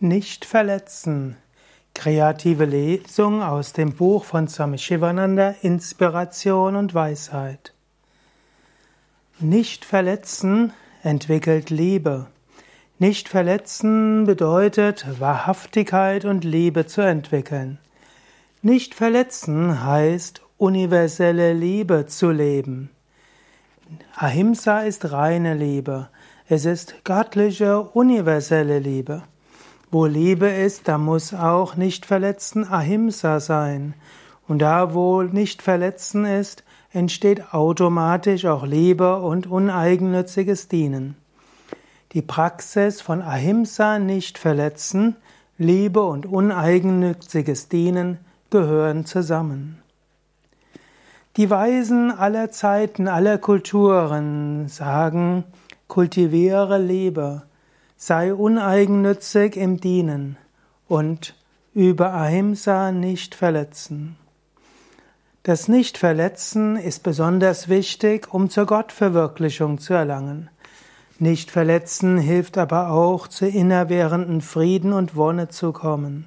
Nicht verletzen. Kreative Lesung aus dem Buch von Swami Shivananda Inspiration und Weisheit. Nicht verletzen entwickelt Liebe. Nicht verletzen bedeutet Wahrhaftigkeit und Liebe zu entwickeln. Nicht verletzen heißt universelle Liebe zu leben. Ahimsa ist reine Liebe. Es ist göttliche, universelle Liebe. Wo Liebe ist, da muss auch nicht verletzen Ahimsa sein. Und da, wo nicht verletzen ist, entsteht automatisch auch Liebe und uneigennütziges Dienen. Die Praxis von Ahimsa nicht verletzen, Liebe und uneigennütziges Dienen gehören zusammen. Die Weisen aller Zeiten, aller Kulturen sagen, kultiviere Liebe, sei uneigennützig im Dienen und über Ahimsa nicht verletzen. Das Nicht-Verletzen ist besonders wichtig, um zur Gottverwirklichung zu erlangen. Nicht-Verletzen hilft aber auch, zu innerwährenden Frieden und Wonne zu kommen.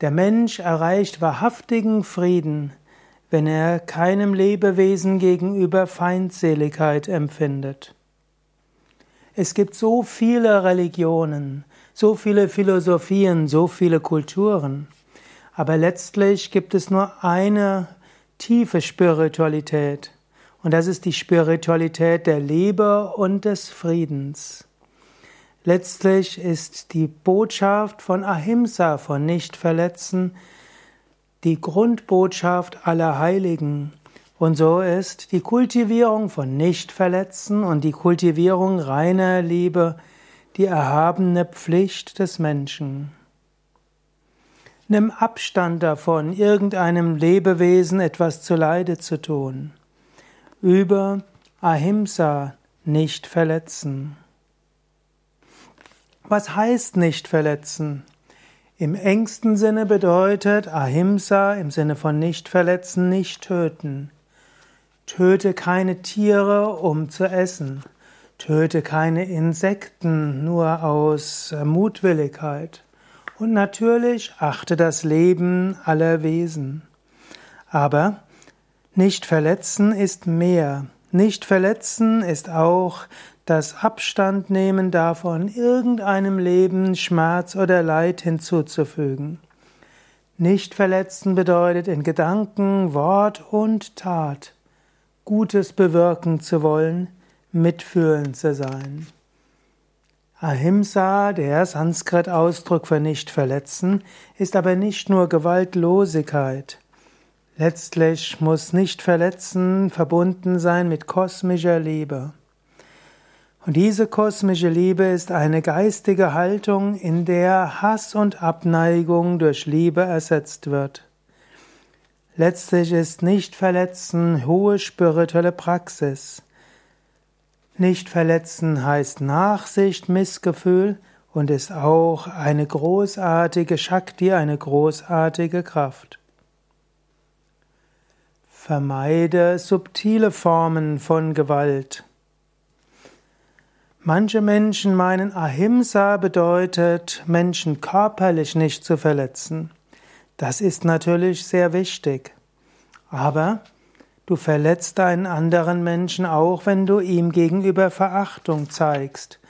Der Mensch erreicht wahrhaftigen Frieden, wenn er keinem Lebewesen gegenüber Feindseligkeit empfindet. Es gibt so viele Religionen, so viele Philosophien, so viele Kulturen, aber letztlich gibt es nur eine tiefe Spiritualität, und das ist die Spiritualität der Liebe und des Friedens. Letztlich ist die Botschaft von Ahimsa, von Nichtverletzen, die Grundbotschaft aller Heiligen. Und so ist die Kultivierung von Nichtverletzen und die Kultivierung reiner Liebe die erhabene Pflicht des Menschen. Nimm Abstand davon, irgendeinem Lebewesen etwas zuleide zu tun. Über Ahimsa nicht verletzen. Was heißt nicht verletzen? Im engsten Sinne bedeutet Ahimsa im Sinne von nicht verletzen, nicht töten. Töte keine Tiere, um zu essen. Töte keine Insekten nur aus Mutwilligkeit. Und natürlich achte das Leben aller Wesen. Aber nicht verletzen ist mehr. Nicht verletzen ist auch das Abstand nehmen davon, irgendeinem Leben Schmerz oder Leid hinzuzufügen. Nicht verletzen bedeutet in Gedanken, Wort und Tat Gutes bewirken zu wollen, mitfühlend zu sein. Ahimsa, der Sanskrit-Ausdruck für nicht verletzen, ist aber nicht nur Gewaltlosigkeit. Letztlich muss nicht verletzen verbunden sein mit kosmischer Liebe. Und diese kosmische Liebe ist eine geistige Haltung, in der Hass und Abneigung durch Liebe ersetzt wird. Letztlich ist nicht verletzen hohe spirituelle Praxis. Nicht verletzen heißt Nachsicht, Missgefühl und ist auch eine großartige Shakti, eine großartige Kraft. Vermeide subtile Formen von Gewalt. Manche Menschen meinen, Ahimsa bedeutet, Menschen körperlich nicht zu verletzen. Das ist natürlich sehr wichtig. Aber du verletzt einen anderen Menschen auch, wenn du ihm gegenüber Verachtung zeigst,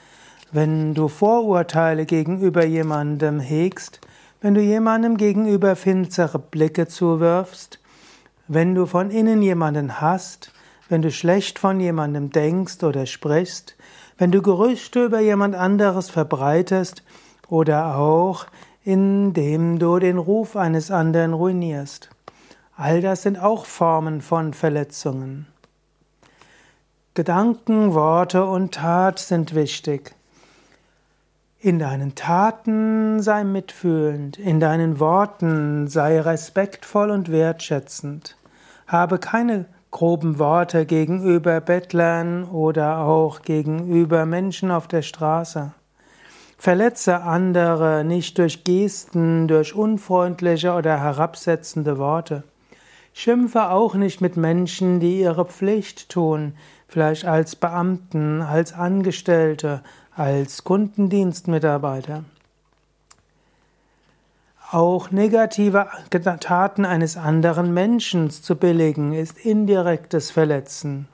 wenn du Vorurteile gegenüber jemandem hegst, wenn du jemandem gegenüber finzere Blicke zuwirfst, wenn du von innen jemanden hast, wenn du schlecht von jemandem denkst oder sprichst, wenn du Gerüchte über jemand anderes verbreitest oder auch indem du den Ruf eines anderen ruinierst. All das sind auch Formen von Verletzungen. Gedanken, Worte und Tat sind wichtig. In deinen Taten sei mitfühlend, in deinen Worten sei respektvoll und wertschätzend. Habe keine groben Worte gegenüber Bettlern oder auch gegenüber Menschen auf der Straße. Verletze andere nicht durch Gesten, durch unfreundliche oder herabsetzende Worte. Schimpfe auch nicht mit Menschen, die ihre Pflicht tun, vielleicht als Beamten, als Angestellte, als Kundendienstmitarbeiter. Auch negative Taten eines anderen Menschen zu billigen, ist indirektes Verletzen.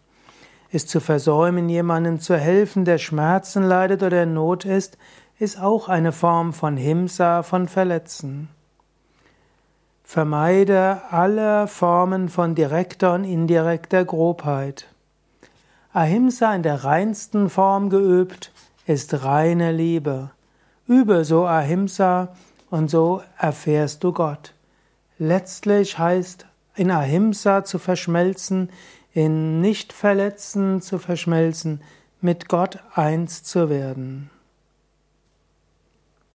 Ist zu versäumen, jemandem zu helfen, der Schmerzen leidet oder in Not ist, ist auch eine Form von Himsa, von Verletzen. Vermeide alle Formen von direkter und indirekter Grobheit. Ahimsa in der reinsten Form geübt ist reine Liebe. Übe so Ahimsa und so erfährst du Gott. Letztlich heißt in Ahimsa zu verschmelzen, in Nichtverletzen zu verschmelzen, mit Gott eins zu werden.